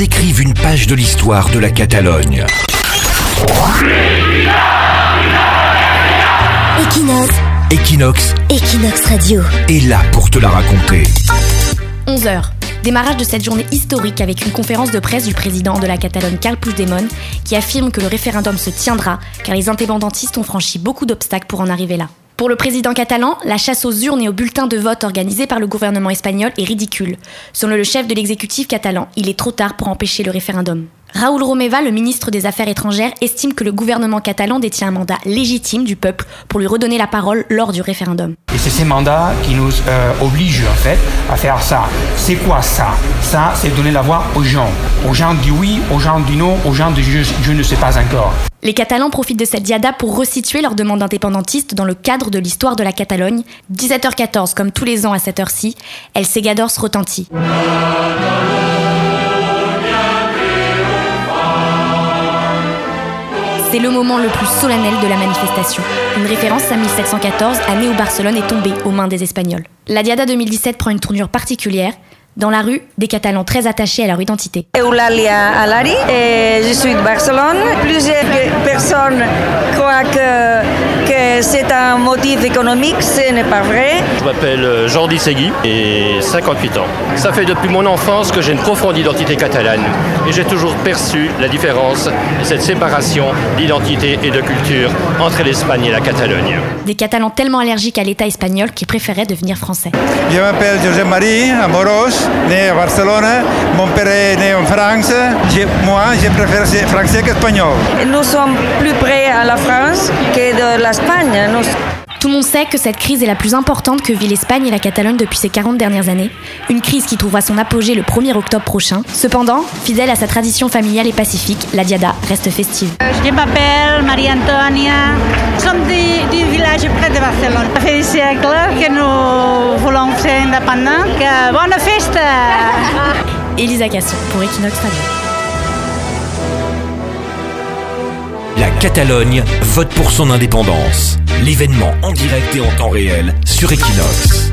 ils écrivent une page de l'histoire de la Catalogne. Equinox, Equinox Equinox Radio. est là pour te la raconter. 11h. Démarrage de cette journée historique avec une conférence de presse du président de la Catalogne Carl Puigdemont qui affirme que le référendum se tiendra car les indépendantistes ont franchi beaucoup d'obstacles pour en arriver là. Pour le président catalan, la chasse aux urnes et aux bulletins de vote organisée par le gouvernement espagnol est ridicule. Selon le chef de l'exécutif catalan, il est trop tard pour empêcher le référendum. Raúl Romeva, le ministre des Affaires étrangères, estime que le gouvernement catalan détient un mandat légitime du peuple pour lui redonner la parole lors du référendum. Et c'est ces mandats qui nous euh, obligent en fait à faire ça. C'est quoi ça? Ça, c'est donner la voix aux gens. Aux gens du oui, aux gens du non, aux gens du je, je ne sais pas encore. Les Catalans profitent de cette diada pour resituer leur demande indépendantiste dans le cadre de l'histoire de la Catalogne. 17h14, comme tous les ans à cette heure-ci, El Segadors retentit. C'est le moment le plus solennel de la manifestation. Une référence à 1714, année où Barcelone est tombée aux mains des Espagnols. La Diada 2017 prend une tournure particulière. Dans la rue, des Catalans très attachés à leur identité. Eulalia Alari, et je suis de Barcelone. Plusieurs personnes croient que, c'est un motif économique, ce n'est pas vrai. Je m'appelle euh, Jordi Segui et 58 ans. Ça fait depuis mon enfance que j'ai une profonde identité catalane et j'ai toujours perçu la différence et cette séparation d'identité et de culture entre l'Espagne et la Catalogne. Des Catalans tellement allergiques à l'État espagnol qu'ils préféraient devenir français. Je m'appelle José Marie Amoros, né à Barcelone. Mon père est né en France. Je- moi, je préfère français qu'espagnol. Nous sommes plus près à la France que de l'Espagne. Nous- Tout le monde sait que cette crise est la plus importante que vit l'Espagne et la Catalogne depuis ces 40 dernières années. Une crise qui trouvera son apogée le 1er octobre prochain. Cependant, fidèle à sa tradition familiale et pacifique, la Diada reste festive. Je m'appelle Marie-Antonia. Nous sommes du, du village près de Barcelone. Ça fait des siècles que nous voulons ser indépendants. Bonne fête Elisa Casson pour Equinox Radio. Catalogne vote pour son indépendance. L'événement en direct et en temps réel sur Equinox.